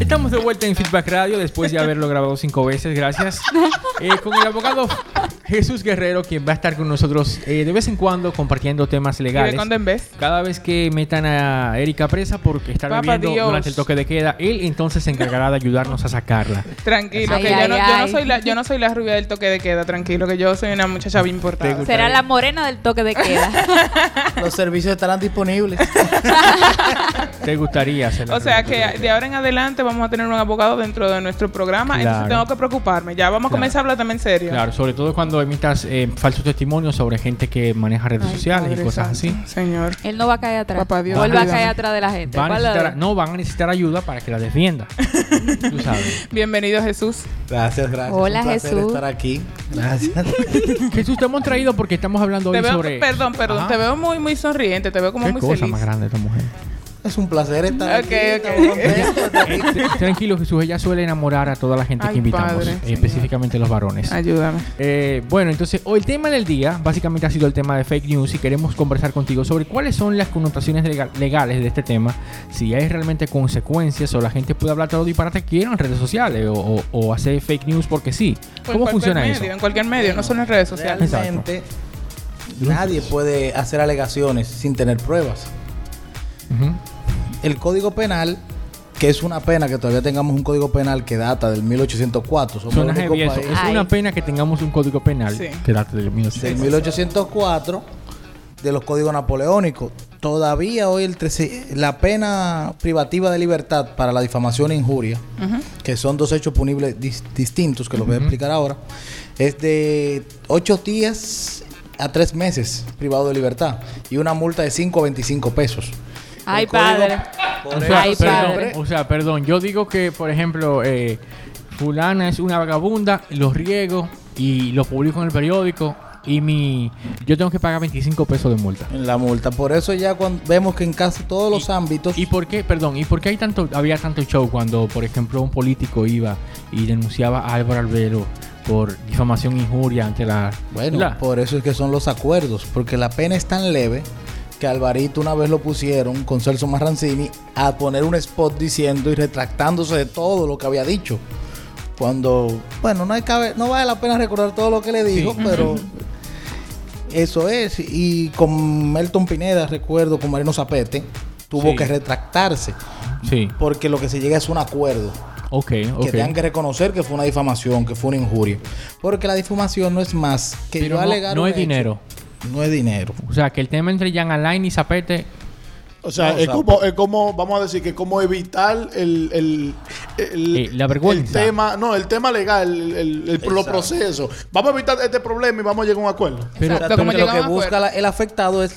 Estamos de vuelta en Feedback Radio después de haberlo grabado cinco veces, gracias. Eh, con el abogado Jesús Guerrero, quien va a estar con nosotros eh, de vez en cuando compartiendo temas ¿Y de legales. cuándo en vez? Cada vez que metan a Erika presa por estar bebiendo Dios. durante el toque de queda, él entonces se encargará de ayudarnos a sacarla. Tranquilo, Ay, que ay, yo, no, yo, no soy la, yo no soy la rubia del toque de queda, tranquilo, que yo soy una muchacha bien importada. Te Será la morena del toque de queda. Los servicios estarán disponibles. ¿Te gustaría hacerla? O sea que de ahora en adelante vamos a tener un abogado dentro de nuestro programa, Claro. entonces tengo que preocuparme. Ya vamos a Claro. comenzar a hablar también serio. Claro, sobre todo cuando emitas eh, falsos testimonios sobre gente que maneja redes Ay, sociales y cosas Santo, así. Señor. Él no va a caer atrás. Papá Dios, Vuelve a ayúdame. caer atrás de la gente. Van a no, van a necesitar ayuda para que la defienda. Tú sabes. Bienvenido Jesús. Gracias, gracias. Hola, Un Jesús. estar aquí. Gracias. Jesús, te hemos traído porque estamos hablando Te hoy veo, sobre... perdón, perdón, Ajá. te veo muy, muy sonriente, te veo como Qué muy cosa feliz. más grande esta mujer. Es un placer estar Ok, aquí. ok. estamos contentos de estar aquí. Eh, Tranquilo, Jesús, ella suele enamorar a toda la gente Ay, que invitamos, padre, eh, específicamente los varones. Ayúdame. Eh, bueno, entonces, hoy el tema del día básicamente ha sido el tema de fake news y queremos conversar contigo sobre cuáles son las connotaciones lega- legales de este tema, si hay realmente consecuencias o la gente puede hablar todo disparate que quiera en redes sociales o, o- o hacer fake news porque sí. Pues ¿Cómo funciona medio, eso? En cualquier medio, no son en redes sociales. Realmente, nadie puede hacer alegaciones sin tener pruebas. El Código Penal, que es una pena que todavía tengamos un Código Penal que data del 1804. Somos Suena el único heavy eso. país Es Ay. una pena que tengamos un código penal Sí. que date del del 1800. 1804 de los códigos napoleónicos. Todavía hoy el trece- la pena privativa de libertad para la difamación e injuria, que son dos hechos punibles dis- distintos, que los voy a explicar ahora, es de ocho días a tres meses privado de libertad y una multa de 5 a 25 pesos. Ay, padre. O sea, Ay, siempre- padre. perdón, o sea, perdón, yo digo que, por ejemplo, eh, fulana es una vagabunda, los riego y lo publico en el periódico y mi yo tengo que pagar 25 pesos de multa. en la multa. Por eso ya cuando vemos que en casi todos los ámbitos ¿Y por qué, perdón, y por qué hay tanto, había tanto show cuando, por ejemplo, un político iba y denunciaba a Álvaro Albero por difamación e injuria ante la... Bueno, la- por eso es que son los acuerdos, porque la pena es tan leve que Alvarito una vez lo pusieron con Celso Marrancini a poner un spot diciendo y retractándose de todo lo que había dicho. Cuando, bueno, no, hay cabe- no vale la pena recordar todo lo que le dijo, Sí. pero eso es. Y con Melton Pineda, recuerdo, con Marino Zapete, tuvo Sí. que retractarse, Sí, porque lo que se llega es un acuerdo ok, que tengan que reconocer que fue una difamación, que fue una injuria. Porque la difamación no es más que Pero yo no, alegar no es hecho. dinero. No es dinero. O sea, que el tema entre Jan Alain y Zapete... O sea, No, o es, sea, como, es como, vamos a decir, que como evitar el, el, el- Eh, la vergüenza. el tema, no, el tema legal, el, el- el- los procesos. Vamos a evitar este problema y vamos a llegar a un acuerdo. Pero, Exacto, pero- como Porque lo que busca la- el afectado es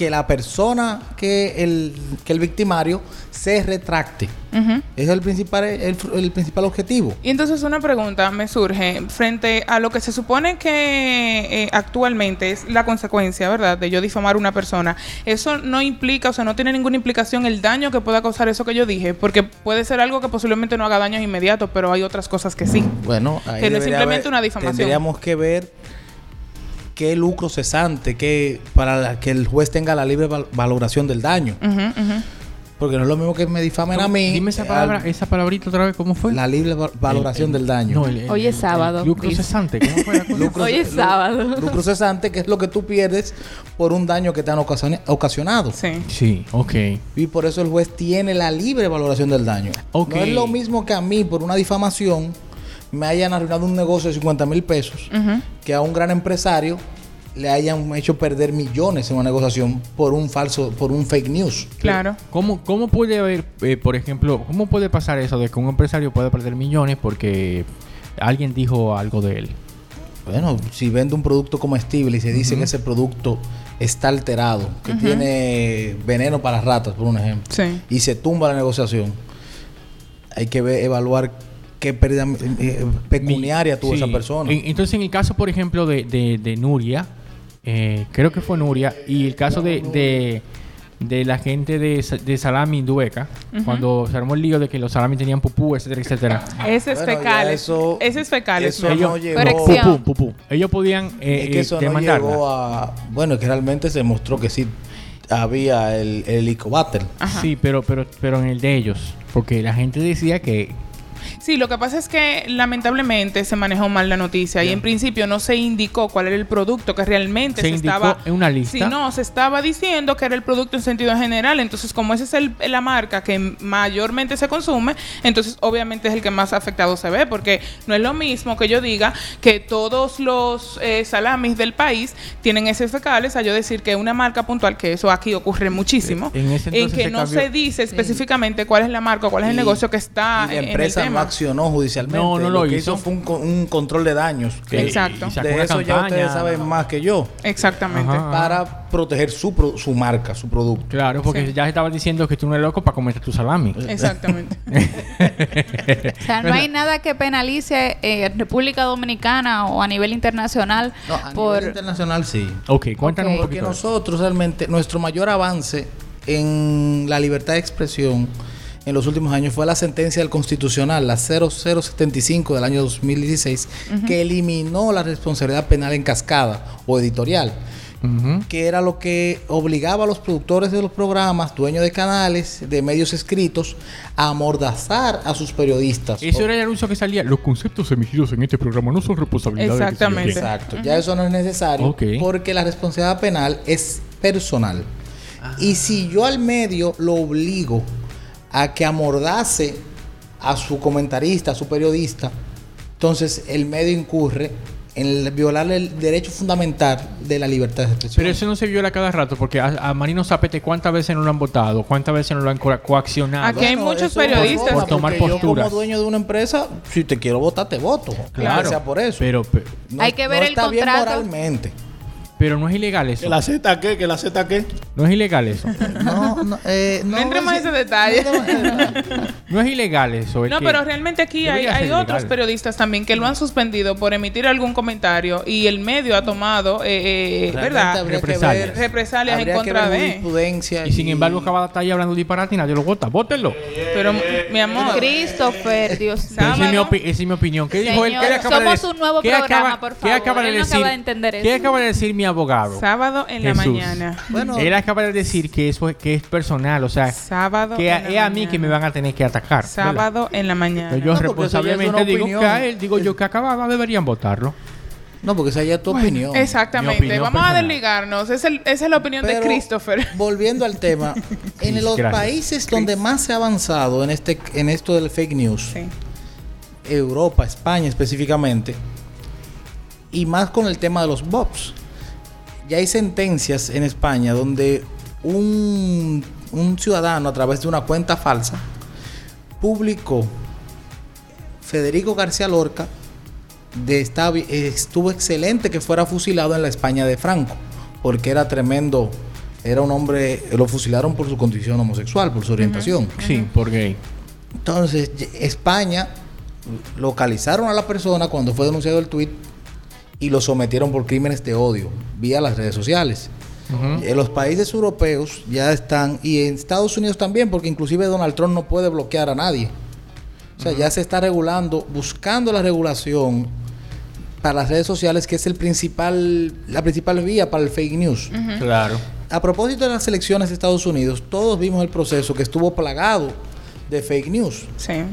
que la persona que el, que el victimario se retracte. Ese es el principal, el, el principal objetivo. Y entonces una pregunta me surge frente a lo que se supone que eh, actualmente es la consecuencia, ¿verdad? De yo difamar a una persona. Eso no implica, o sea, no tiene ninguna implicación el daño que pueda causar eso que yo dije, porque puede ser algo que posiblemente no haga daños inmediatos, pero hay otras cosas que sí. Bueno, ahí Que no es simplemente una difamación. Tendríamos que ver qué lucro cesante, que para la- que el juez tenga la libre val- valoración del daño. Ujú, ujú. Porque no es lo mismo que me difamen a mí. Dime esa palabra, al- esa palabrita otra vez, ¿cómo fue? la libre va- valoración El- el- del daño. no, el- el- Hoy es el- sábado, el Lucro dice. cesante, ¿cómo fue la cosa? Lucro- Hoy es sábado. Lucro cesante, que es lo que tú pierdes por un daño que te han ocasiona- ocasionado. Sí. Sí, ok. Y por eso el juez tiene la libre valoración del daño. Ok. No es lo mismo que a mí, por una difamación, me hayan arruinado un negocio de 50 mil pesos, que a un gran empresario le hayan hecho perder millones en una negociación por un falso, por un fake news. Claro. ¿Cómo, cómo puede haber, eh, por ejemplo, cómo puede pasar eso de que un empresario puede perder millones porque alguien dijo algo de él? Bueno, si vende un producto comestible y se dice que ese producto está alterado, que tiene veneno para ratas, por un ejemplo, Sí. y se tumba la negociación, hay que ver, evaluar qué pérdida eh, pecuniaria tuvo Sí. esa persona. En- Entonces, en el caso, por ejemplo, de, de- de Nuria, eh, creo que fue Nuria, y el caso de, de, de la gente de, de Salami Dueca, cuando se armó el lío de que los salami tenían pupú, etcétera, etcétera. Ese es Bueno, fecal. eso- Ese es fecal. eso no llegó, Corrección. Pupú, pupú. Ellos podían eh, es que eh, eso no demandarla. llegó a... Bueno, es que realmente se mostró que sí. había el, el. Ajá. Sí, pero, pero, pero en el de ellos. Porque la gente decía que Sí, lo que pasa es que lamentablemente se manejó mal la noticia y en principio no se indicó cuál era el producto que realmente Se se, indicó estaba en una lista. Sí, no, se estaba diciendo que era el producto en sentido general, entonces como esa es el- la marca que mayormente se consume, entonces obviamente es el que más afectado se ve porque no es lo mismo que yo diga que todos los eh, salamis del país tienen heces fecales a yo decir que una marca puntual, que eso aquí ocurre muchísimo, En ese en que se no cambió- se dice específicamente cuál es la marca o cuál es el Y- negocio que está y la en- en el no accionó judicialmente. No, no lo que hizo. hizo fue un, co- un control de daños. que Exacto. y De eso ya ustedes saben más que yo. Exactamente. Ajá. Para proteger su, pro- su marca, su producto. Claro, porque Sí. ya estaban diciendo que tú no eres loco para comerte tu salami. Exactamente. O sea, no hay nada que penalice eh, en República Dominicana o a nivel internacional No, a por... nivel internacional sí. ok, cuéntanos un Porque poquito. nosotros realmente, nuestro mayor avance en la libertad de expresión en los últimos años fue la sentencia del Constitucional, la 0075 del año 2016, que eliminó la responsabilidad penal en cascada o editorial, que era lo que obligaba a los productores de los programas, dueños de canales, de medios escritos, a amordazar a sus periodistas. Eso era el anuncio que salía. Los conceptos emitidos en este programa no son responsabilidad de Exactamente. Exacto, ya eso no es necesario porque la responsabilidad penal es personal. Y si yo al medio lo obligo a que amordace a su comentarista, a su periodista, entonces el medio incurre en el- violar el derecho fundamental de la libertad de expresión. Pero eso no se viola cada rato porque a, a Marino Zapete cuántas veces no lo han votado, cuántas veces no lo han co- coaccionado. Aquí hay muchos periodistas forma, por tomar porque posturas. Yo como dueño de una empresa, si te quiero votar, te voto. Claro. sea por eso. Pero, pe- No- Hay que ver no el está bien contrato. moralmente. Pero no es ilegal eso. ¿Que la Z qué? ¿Que la Z qué? No es ilegal eso. No, no, eh, No entremos en ese detalle. No es ilegal eso. es No, que- pero realmente aquí hay, hay otros periodistas también que lo han suspendido por emitir algún comentario y el medio ha tomado, eh, eh, ¿verdad? Represalias. ver- Represalias en contra ver de. jurisprudencia Y sin embargo, acaba de estar ahí hablando disparate y nadie lo vota. Vótenlo. Pero, mi amor, Christopher, Dios Pero esa, es mi opinión. ¿Qué dijo él? Señor, ¿Qué le acaba de somos decir? un nuevo ¿Qué programa, acaba- por ¿Qué favor? acaba de Él no decir? acaba de entender ¿Qué acaba de decir mi abogado? sábado en la mañana. Bueno, Él acaba de decir que eso es, que es personal, o sea, Sábado que es a mí que me van a tener que atacar. ¿verdad? Sábado en la mañana. Pero yo No, responsablemente digo opinión. que a él, digo yo que acababa, deberían votarlo. no, porque esa ya es tu opinión. Exactamente. opinión Vamos a desligarnos. Es el- esa es la opinión de Christopher. Volviendo al tema, en Chris, los gracias. países donde más se ha avanzado en este en esto del fake news, Sí. Europa, España específicamente, y más con el tema de los bots. Ya hay sentencias en España donde un, un ciudadano a través de una cuenta falsa publicó Federico García Lorca de esta- estuvo excelente que fuera fusilado en la España de Franco, porque era tremendo, era un hombre, lo fusilaron por su condición homosexual, por su orientación. Sí, por gay. Entonces, España localizaron a la persona cuando fue denunciado el tuit y lo sometieron por crímenes de odio vía las redes sociales. En los países europeos ya están, y en Estados Unidos también, porque inclusive Donald Trump no puede bloquear a nadie. O sea, ya se está regulando, buscando la regulación para las redes sociales, que es el principal, la principal vía para el fake news. Claro. A propósito de las elecciones de Estados Unidos, todos vimos el proceso que estuvo plagado de fake news. Sí.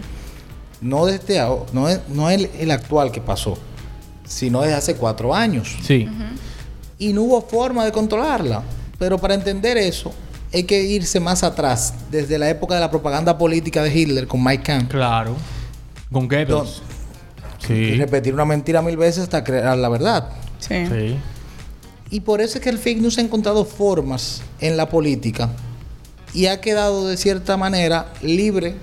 No desde ahora, no es, no es el, el actual que pasó, sino desde hace cuatro años. Sí. Y no hubo forma de controlarla. Pero para entender eso, hay que irse más atrás, desde la época de la propaganda política de Hitler con Mike Kant. Claro. Con Goebbels. Don- Y Sí. repetir una mentira mil veces hasta crear la verdad. Sí. Sí. Y por eso es que el fake news ha encontrado formas en la política y ha quedado de cierta manera libre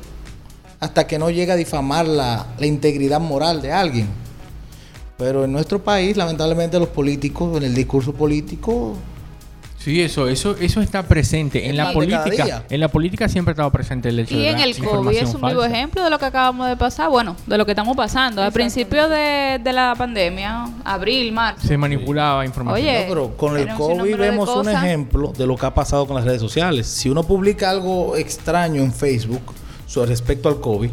hasta que no llega a difamar la, la integridad moral de alguien. Pero en nuestro país, lamentablemente, los políticos, en el discurso político, Sí, eso, eso, eso está presente. En la política, en la política siempre ha estado presente el hecho Y de en la el COVID es un vivo ejemplo de lo que acabamos de pasar, bueno, de lo que estamos pasando. Al principio de, de la pandemia, abril, marzo, Se manipulaba información. Oye, No, pero con el COVID vemos un ejemplo de lo que ha pasado con las redes sociales. Si uno publica algo extraño en Facebook sobre respecto al COVID,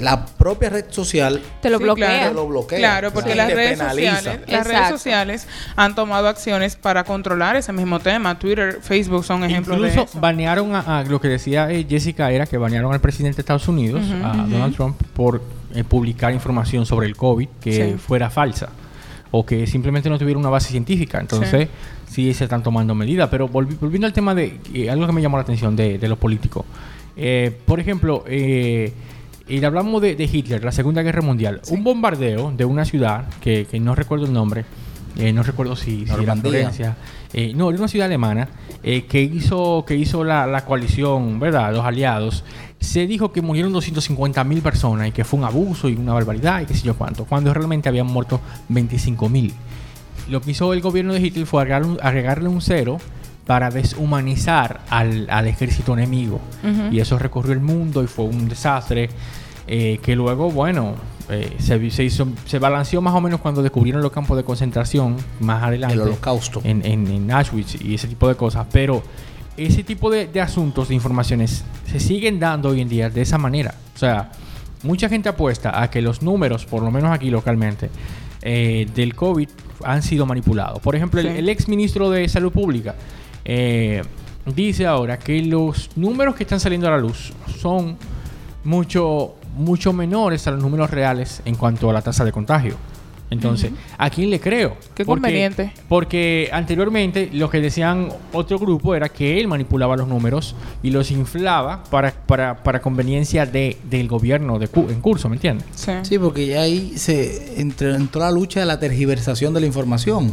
la propia red social Te lo Sí, bloquea. claro. te lo bloquea. Claro, porque Sí. las redes sociales, las redes sociales han tomado acciones para controlar ese mismo tema. Twitter, Facebook son ejemplos de Incluso eso. banearon a, a- lo que decía eh, Jessica era que banearon al presidente de Estados Unidos, a. Donald Trump, por eh, publicar información sobre el COVID que Sí. fuera falsa o que simplemente no tuviera una base científica. Entonces, sí, se están tomando medidas. Pero volvi- volviendo al tema de eh, algo que me llamó la atención de, de los políticos. Eh, por ejemplo, eh, y hablamos de, de Hitler, la Segunda Guerra Mundial. Un bombardeo de una ciudad que, que no recuerdo el nombre, eh, no recuerdo si, si era. Florencia, eh, no, de una ciudad alemana eh, que hizo que hizo la, la coalición, ¿verdad? Los aliados. Se dijo que murieron 250 mil personas y que fue un abuso y una barbaridad y qué sé yo cuánto, cuando realmente habían muerto 25 mil. Lo que hizo el gobierno de Hitler fue un- agregarle un cero para deshumanizar al, al ejército enemigo. Y eso recorrió el mundo y fue un desastre. eh, que luego, bueno, eh, se, se hizo, se balanceó más o menos cuando descubrieron los campos de concentración más adelante. El holocausto. En, en, en Auschwitz y ese tipo de cosas. Pero ese tipo de, de asuntos, de informaciones, se siguen dando hoy en día de esa manera. O sea, mucha gente apuesta a que los números, por lo menos aquí localmente, eh, del COVID han sido manipulados. Por ejemplo, el, el ex ministro de Salud Pública eh, dice ahora que los números que están saliendo a la luz son mucho, mucho menores a los números reales en cuanto a la tasa de contagio. Entonces, ¿a quién le creo? Qué Porque- conveniente. Porque anteriormente lo que decían otro grupo era que él manipulaba los números y los inflaba para, para, para conveniencia de, del gobierno de cu- en curso, ¿me entiendes? Sí. Sí, porque ya ahí se entró la lucha de la tergiversación de la información.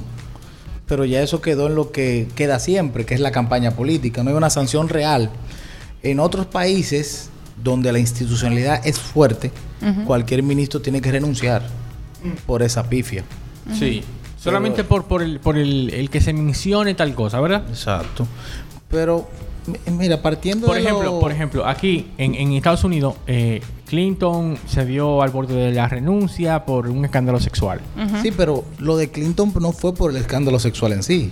Pero ya eso quedó en lo que queda siempre, que es la campaña política. No hay una sanción real. En otros países donde la institucionalidad es fuerte, cualquier ministro tiene que renunciar por esa pifia. Sí. Solamente por, por, el, por el, el que se mencione tal cosa, ¿verdad? Exacto. Pero, mira, partiendo Por de ejemplo, lo- por ejemplo, aquí en, en Estados Unidos, eh, Clinton se vio al borde de la renuncia por un escándalo sexual. Sí, pero lo de Clinton no fue por el escándalo sexual en sí.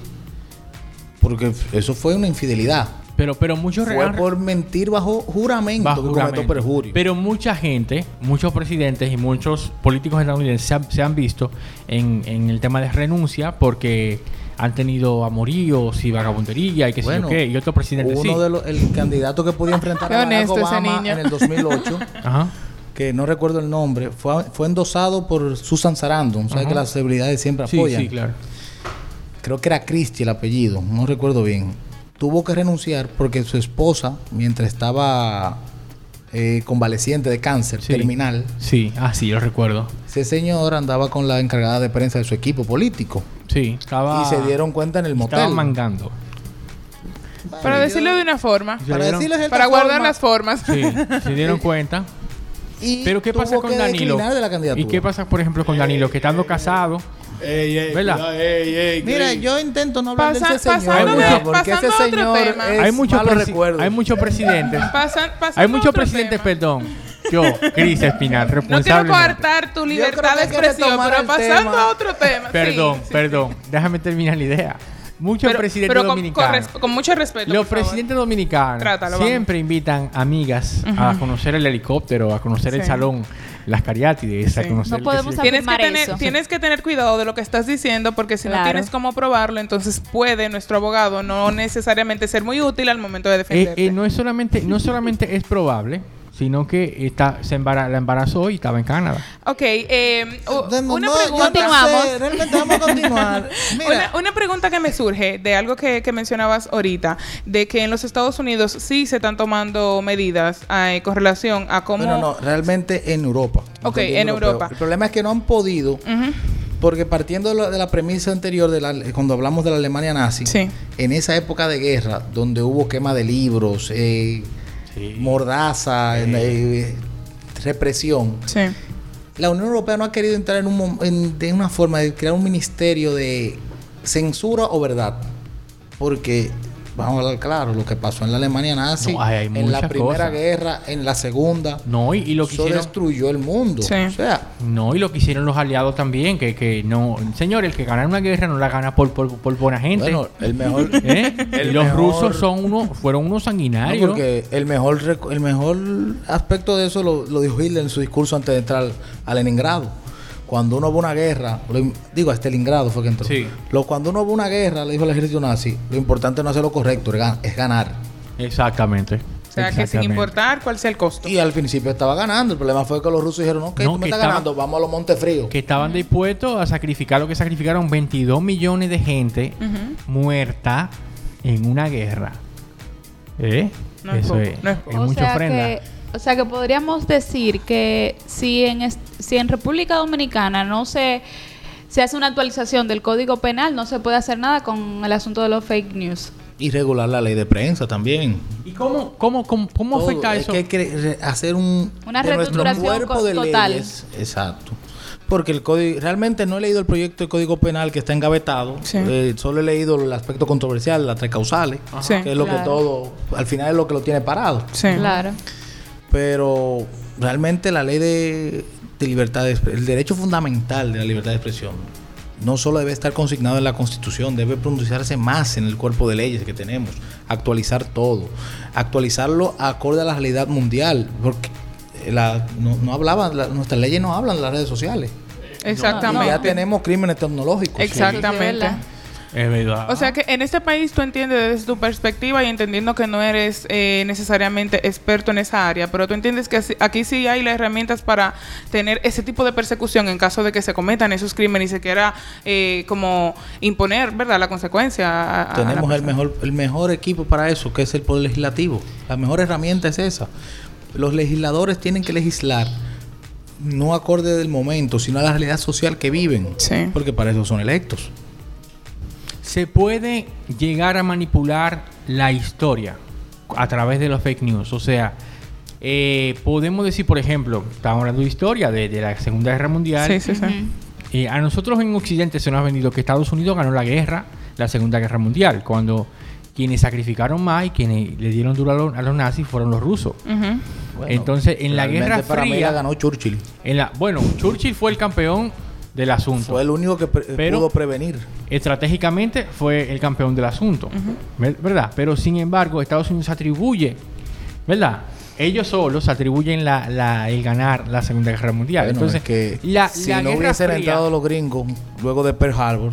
Porque eso fue una infidelidad. Pero, pero muchos Fue regalos- por mentir bajo juramento bajo juramento. perjurio. Pero mucha gente, muchos presidentes y muchos políticos estadounidenses se han, se han visto en, en el tema de renuncia porque han tenido amoríos y vagabundería y qué sé Bueno, yo qué. Y otros presidentes Uno sí. de los, el candidato que podía enfrentar a Barack Obama niño. en el 2008, Ajá. que no recuerdo el nombre, fue, fue endosado por Susan Sarandon. Sabes Ajá. que las celebridades siempre Sí, apoyan. sí, claro. Creo que era Christie el apellido, no recuerdo bien. Tuvo que renunciar porque su esposa, mientras estaba eh, convaleciente de cáncer Sí. terminal, Sí, ah, sí, lo recuerdo. ese señor andaba con la encargada de prensa de su equipo político. Sí, estaba. y se dieron cuenta en el motel. Estaba mangando. Para yo- decirlo de una forma. Se Para dieron- decirles de Para guardar forma, las formas. Sí, se dieron cuenta. y Pero ¿qué pasa tuvo con que Danilo? declinar de la ¿Y qué pasa, por ejemplo, con Danilo? Que estando casado. Ey, ey, ¿Verdad? cuidado, ey, ey, Mira, yo intento no hablar Pasa- de ese señor, pasando ¿verdad? de- porque ese pasando a otro señor tema. es hay muchos presi- recuerdos. hay muchos presidentes. Pasan, hay a muchos otro presidentes, tema. perdón. Yo, Cris Espinal, No quiero responsable. coartar tu libertad de expresión, pero pasando tema. a otro tema. Perdón, Sí, sí, perdón. Déjame terminar la idea. Muchos Pero, presidentes pero con, con dominicanos. mucho respeto. Los por favor. presidentes dominicanos Trátalo, vamos. siempre invitan amigas a conocer el helicóptero, a conocer el salón, las cariátides, a conocer No el que podemos Tienes que, tener, eso. tienes que tener cuidado de lo que estás diciendo porque si no tienes cómo probarlo, entonces puede nuestro abogado no necesariamente ser muy útil al momento de Eh, eh, no es solamente, no solamente es probable, sino que está, se embara- la embarazó y estaba en Canadá. Ok, eh, No, no, una no, pregunta. no sé, Continuamos. realmente vamos a continuar. Mira, Una, una pregunta que me surge de algo que, que mencionabas ahorita, de que en los Estados Unidos sí se están tomando medidas eh, con relación a cómo... bueno, no, realmente en Europa. Ok, en europeo. Europa. El problema es que no han podido, porque partiendo de la, de la premisa anterior, de la, cuando hablamos de la Alemania nazi, Sí. en esa época de guerra, donde hubo quema de libros, eh, mordaza, eh, represión, Sí. la Unión Europea no ha querido entrar en, un, en- de una forma de crear un ministerio de censura o verdad. Porque vamos a hablar claro, lo que pasó en la Alemania nazi, No, hay- hay en la primera cosas. guerra, en la segunda, No, y, y lo que eso hicieron... destruyó el mundo. Sí. O sea, No, y lo que hicieron los aliados también, que, que no... Señor, el que gana una guerra no la gana por, por, por buena gente. bueno, el mejor... ¿Eh? el Y los mejor- rusos son unos, fueron unos No, sanguinarios. porque el mejor, el mejor aspecto de eso lo, lo dijo Hitler en su discurso antes de entrar a Leningrado. Cuando uno va a una guerra, lo- digo a Stalingrado fue que entró. Sí. Lo, cuando uno va a una guerra, le dijo el ejército nazi, lo importante no es hacer lo correcto, es ganar. Exactamente. O sea, que sin importar cuál sea el costo. Y al principio estaba ganando. El problema fue que los rusos dijeron, no, que No, tú me estás estaba- ganando, vamos a los Montes Fríos. Que estaban dispuestos a sacrificar lo que sacrificaron 22 millones de gente muerta en una guerra. ¿Eh? No es Eso poco, es, no es es poco. o mucha sea ofrenda. que o sea que podríamos decir que si en si en República Dominicana no se se hace una actualización del Código Penal, no se puede hacer nada con el asunto de los fake news. Y regular la ley de prensa también. ¿Y cómo, cómo, cómo, cómo Todo. afecta Es eso? que hay que hacer un Una de nuestro reestructuración cuerpo de total. leyes. Exacto. Porque el código, realmente no he leído el proyecto de código penal que está engavetado. Sí. Eh, solo he leído el aspecto controversial, las tres causales, Sí. que es lo que todo, al final es lo que lo tiene parado. Sí. Claro. Pero realmente la ley de, de libertad de el derecho fundamental de la libertad de expresión, no solo debe estar consignado en la Constitución, debe pronunciarse más en el cuerpo de leyes que tenemos, actualizar todo, actualizarlo acorde a la realidad mundial, porque la, no, no hablaban, la- nuestras leyes no hablan de las redes sociales. Exactamente. Ya tenemos crímenes tecnológicos. Exactamente. Sí, Es verdad. O sea que en este país tú entiendes desde tu perspectiva y entendiendo que no eres eh, necesariamente experto en esa área, pero tú entiendes que aquí sí hay las herramientas para tener ese tipo de persecución en caso de que se cometan esos crímenes y se quiera eh, como imponer, ¿verdad?, la consecuencia. a- a la Tenemos el mejor, el mejor equipo para eso, que es el Poder Legislativo. La mejor herramienta es esa. Los legisladores tienen que legislar no acorde del momento, sino a la realidad social que viven. Sí. Porque para eso son electos. Se puede llegar a manipular la historia a través de los fake news. O sea, eh, podemos decir, por ejemplo, estamos hablando de historia de, de la Segunda Guerra Mundial. Sí, sí, sí. Eh, a nosotros en Occidente se nos ha vendido que Estados Unidos ganó la guerra, la Segunda Guerra Mundial, cuando quienes sacrificaron más y quienes le dieron duro a los, a los nazis fueron los rusos. Bueno, Entonces, en la Guerra para mí Fría, la ganó Churchill. en la, bueno, Churchill fue el campeón del asunto. Fue el único que pre- Pero- pudo prevenir. estratégicamente fue el campeón del asunto, ¿ver- ¿verdad? Pero sin embargo, Estados Unidos atribuye, ¿verdad? Ellos solos atribuyen la, la- el ganar la Segunda Guerra Mundial. Bueno, Entonces, es que la, si la no hubiesen Fría- entrado los gringos luego de Pearl Harbor,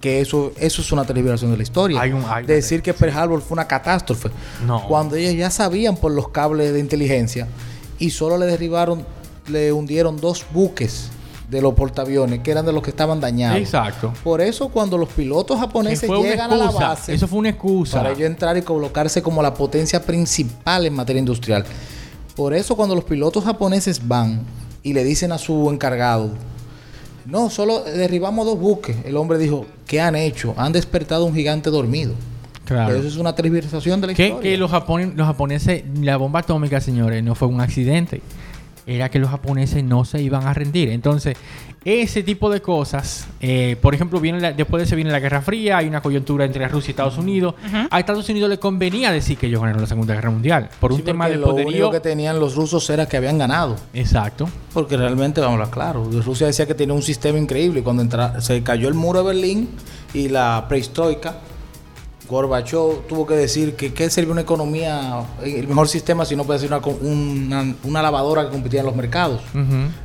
que eso, eso es una deliberación de la historia. Hay un- hay Decir que Pearl Harbor fue una catástrofe. No. Cuando ellos ya sabían por los cables de inteligencia y solo le derribaron, le hundieron dos buques de los portaaviones que eran de los que estaban dañados. Exacto. Por eso cuando los pilotos japoneses llegan a la base Eso fue una excusa. para ellos entrar y colocarse como la potencia principal en materia industrial. Por eso cuando los pilotos japoneses van y le dicen a su encargado, no, solo derribamos dos buques, el hombre dijo, ¿qué han hecho? Han despertado un gigante dormido. Claro. Pero eso es una tergiversación de la historia. que los, japone- los japoneses, la bomba atómica, señores, no fue un accidente. Era que los japoneses no se iban a rendir. Entonces, ese tipo de cosas, eh, por ejemplo, viene la- después de eso viene la Guerra Fría, hay una coyuntura entre Rusia y Estados Unidos. A Estados Unidos le convenía decir que ellos ganaron la Segunda Guerra Mundial por un Sí, tema de lo poderío. único que tenían los rusos era que habían ganado. Exacto. Porque realmente, vamos a hablar claro, Rusia decía que tenía un sistema increíble. y Cuando entra- se cayó el muro de Berlín y la prehistórica, Gorbachev tuvo que decir que qué sirve una economía, el mejor sistema si no puede ser una, una, una lavadora que compitiera en los mercados.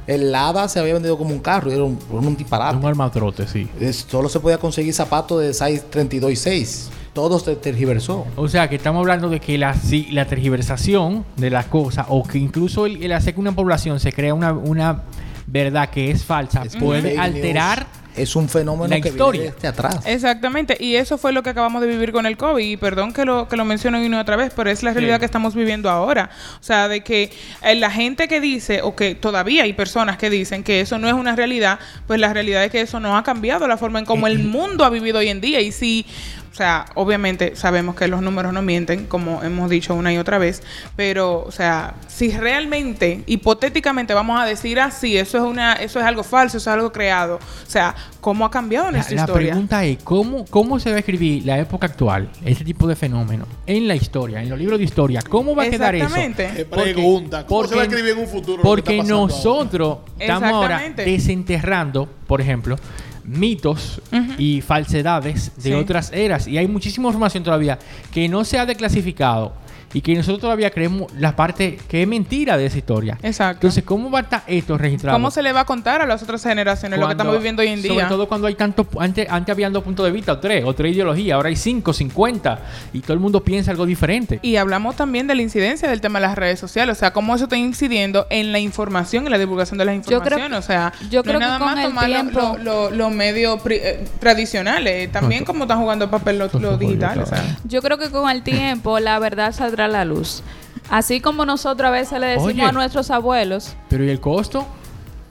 El Lada se había vendido como un carro, era un, un disparate. Un armatrote, sí. Es- solo se podía conseguir zapatos de size 32 y 6. Todo se tergiversó. O sea, que estamos hablando de que la, si- la tergiversación de las cosas, o que incluso el, el hacer que una población se crea una, una verdad que es falsa, Es puede alterar es un fenómeno la que historia. viene desde atrás. Exactamente, y eso fue lo que acabamos de vivir con el COVID, y perdón que lo, que lo menciono una y otra vez, pero es la realidad Sí. que estamos viviendo ahora. O sea, de que eh, la gente que dice, o que todavía hay personas que dicen que eso no es una realidad, pues la realidad es que eso no ha cambiado la forma en cómo el mundo ha vivido hoy en día, y si o sea, obviamente sabemos que los números no mienten, como hemos dicho una y otra vez, pero, o sea, si realmente, hipotéticamente vamos a decir así, eso es una, eso es algo falso, eso es algo creado, o sea, ¿cómo ha cambiado La, nuestra la historia? pregunta es, ¿cómo, ¿cómo se va a escribir la época actual, este tipo de fenómeno, en la historia, en los libros de historia? ¿Cómo va a quedar eso? Exactamente. Eh, Porque- pregunta, ¿cómo se va a porque- escribir en un futuro? lo que Porque está pasando ahora? nosotros estamos ahora desenterrando, por ejemplo, mitos y falsedades de Sí. otras eras. Y hay muchísima información todavía que no se ha declasificado y que nosotros todavía creemos la parte que es mentira de esa historia. Exacto. Entonces, ¿cómo va a estar esto registrado? ¿Cómo se le va a contar a las otras generaciones lo que estamos viviendo hoy en día? Sobre todo cuando hay tantos... Antes, antes habían dos puntos de vista, o tres, o tres ideologías. Ahora hay cinco, cincuenta. Y todo el mundo piensa algo diferente. Y hablamos también de la incidencia del tema de las redes sociales, o sea, cómo eso está incidiendo en la información y la divulgación de las Yo creo- informaciones. o sea, yo no creo es que nada con más tomar lo- tiempo- lo- lo- los medios eh, tradicionales, también No, como están jugando papel los, fue digitales. o sea. Yo creo que con el tiempo la verdad saldrá a la luz. Así como nosotros a veces le decimos Oye. a nuestros abuelos, Pero ¿y el costo?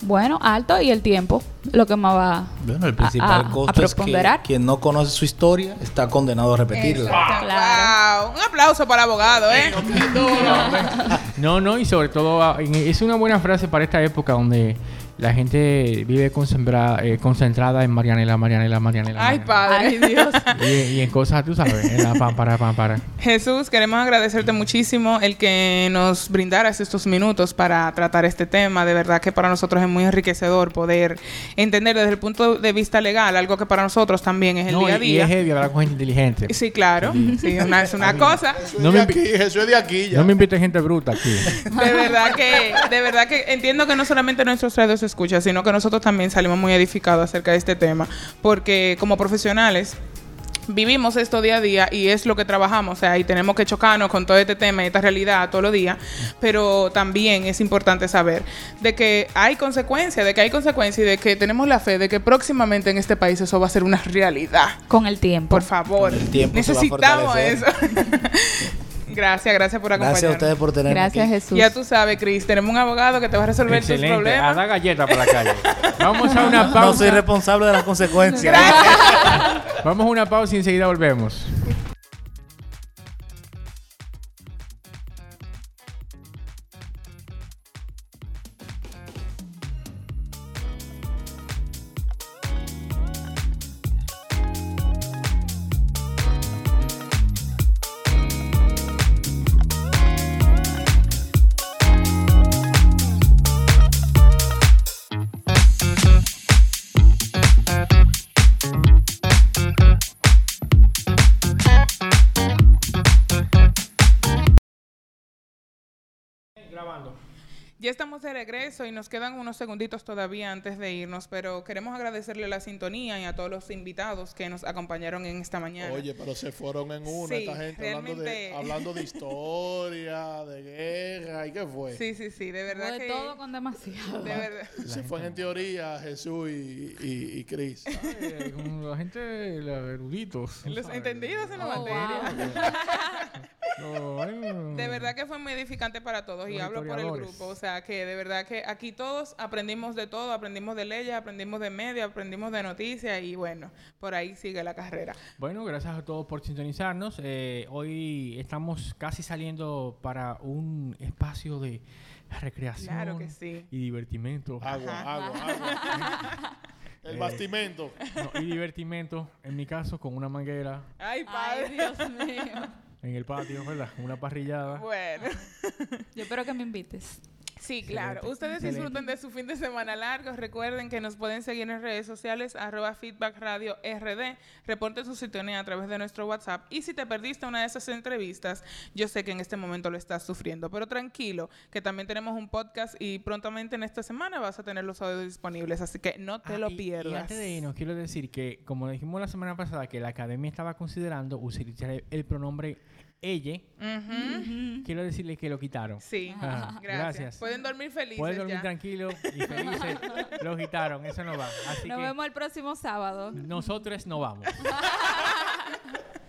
bueno, alto y el tiempo, lo que más va Bueno, el a- principal a- a costo es que quien no conoce su historia está condenado a repetirla. Claro. Wow. Un aplauso para el abogado, ¿eh? No, no, y sobre todo ah, es una buena frase para esta época donde la gente vive consembra- eh, concentrada en Marianela, Marianela, Marianela. Ay, Marianela. padre. Ay, Dios. Y, y en cosas, tú sabes, en la pam, para, pam, para. Jesús, queremos agradecerte muchísimo el que nos brindaras estos minutos para tratar este tema. De verdad que para nosotros es muy enriquecedor poder entender desde el punto de vista legal algo que para nosotros también es el No, día a y, y día. es heavy hablar con gente inteligente. Sí, claro. Sí, una- es una cosa. Jesús No es me aquí, Jesús es de aquí ya. No me invite gente bruta aquí. De verdad que, de verdad que entiendo que no solamente nuestros radios se escucha, sino que nosotros también salimos muy edificados acerca de este tema, porque como profesionales vivimos esto día a día y es lo que trabajamos, o sea, y tenemos que chocarnos con todo este tema y esta realidad todos los días, pero también es importante saber de que hay consecuencias, de que hay consecuencias y de que tenemos la fe de que próximamente en este país eso va a ser una realidad. Con el tiempo. Por favor, Con el tiempo se va a necesitamos eso. gracias, gracias por acompañarnos. Gracias a ustedes por tenerme Gracias, aquí. Jesús. Ya tú sabes, Cris, tenemos un abogado que te va a resolver tus Excelente. A problemas. dar galletas para la calle. Vamos a una No pausa. soy responsable de las consecuencias. Vamos a una pausa y enseguida volvemos. Ya estamos de regreso y nos quedan unos segunditos todavía antes de irnos, pero queremos agradecerle la sintonía y a todos los invitados que nos acompañaron en esta mañana. Oye, pero se fueron en una Sí, esta gente hablando de, hablando de historia, de guerra, ¿y qué fue? Sí, sí, sí, de verdad Fue que... todo con demasiado. De verdad. Se fue en teoría Jesús y, y, y Cris. La gente, los eruditos. Los entendidos en la Oh, materia. No, De verdad que fue muy edificante para todos y hablo por el grupo. O sea, que de verdad que aquí todos aprendimos de todo, aprendimos de leyes, aprendimos de media, aprendimos de noticias y bueno, por ahí sigue la carrera. Bueno, gracias a todos por sintonizarnos. Eh, hoy estamos casi saliendo para un espacio de recreación Claro que sí. y divertimento. Agua, agua, agua. El bastimento. No, y divertimento, en mi caso, con una manguera Ay, Ay, padre. Dios mío. en el patio, ¿verdad? Una parrillada. Bueno. Yo espero que me invites. Sí, claro. Excelente, Ustedes excelente. disfruten de su fin de semana largo. Recuerden que nos pueden seguir en redes sociales, arroba feedback radio RD. Reporten su sintonía a través de nuestro WhatsApp. Y si te perdiste una de esas entrevistas, yo sé que en este momento lo estás sufriendo. Pero tranquilo, que también tenemos un podcast y prontamente en esta semana vas a tener los audios disponibles. Así que no te Ah, lo y- pierdas. Y antes de irnos, quiero decir que, como dijimos la semana pasada, que la academia estaba considerando utilizar el, el pronombre ella, quiero decirle que lo quitaron. Sí, Ah, gracias. gracias. Pueden dormir felices Pueden dormir ya. tranquilo y felices. lo quitaron, eso no va. Así Nos que vemos el próximo sábado. nosotros no vamos.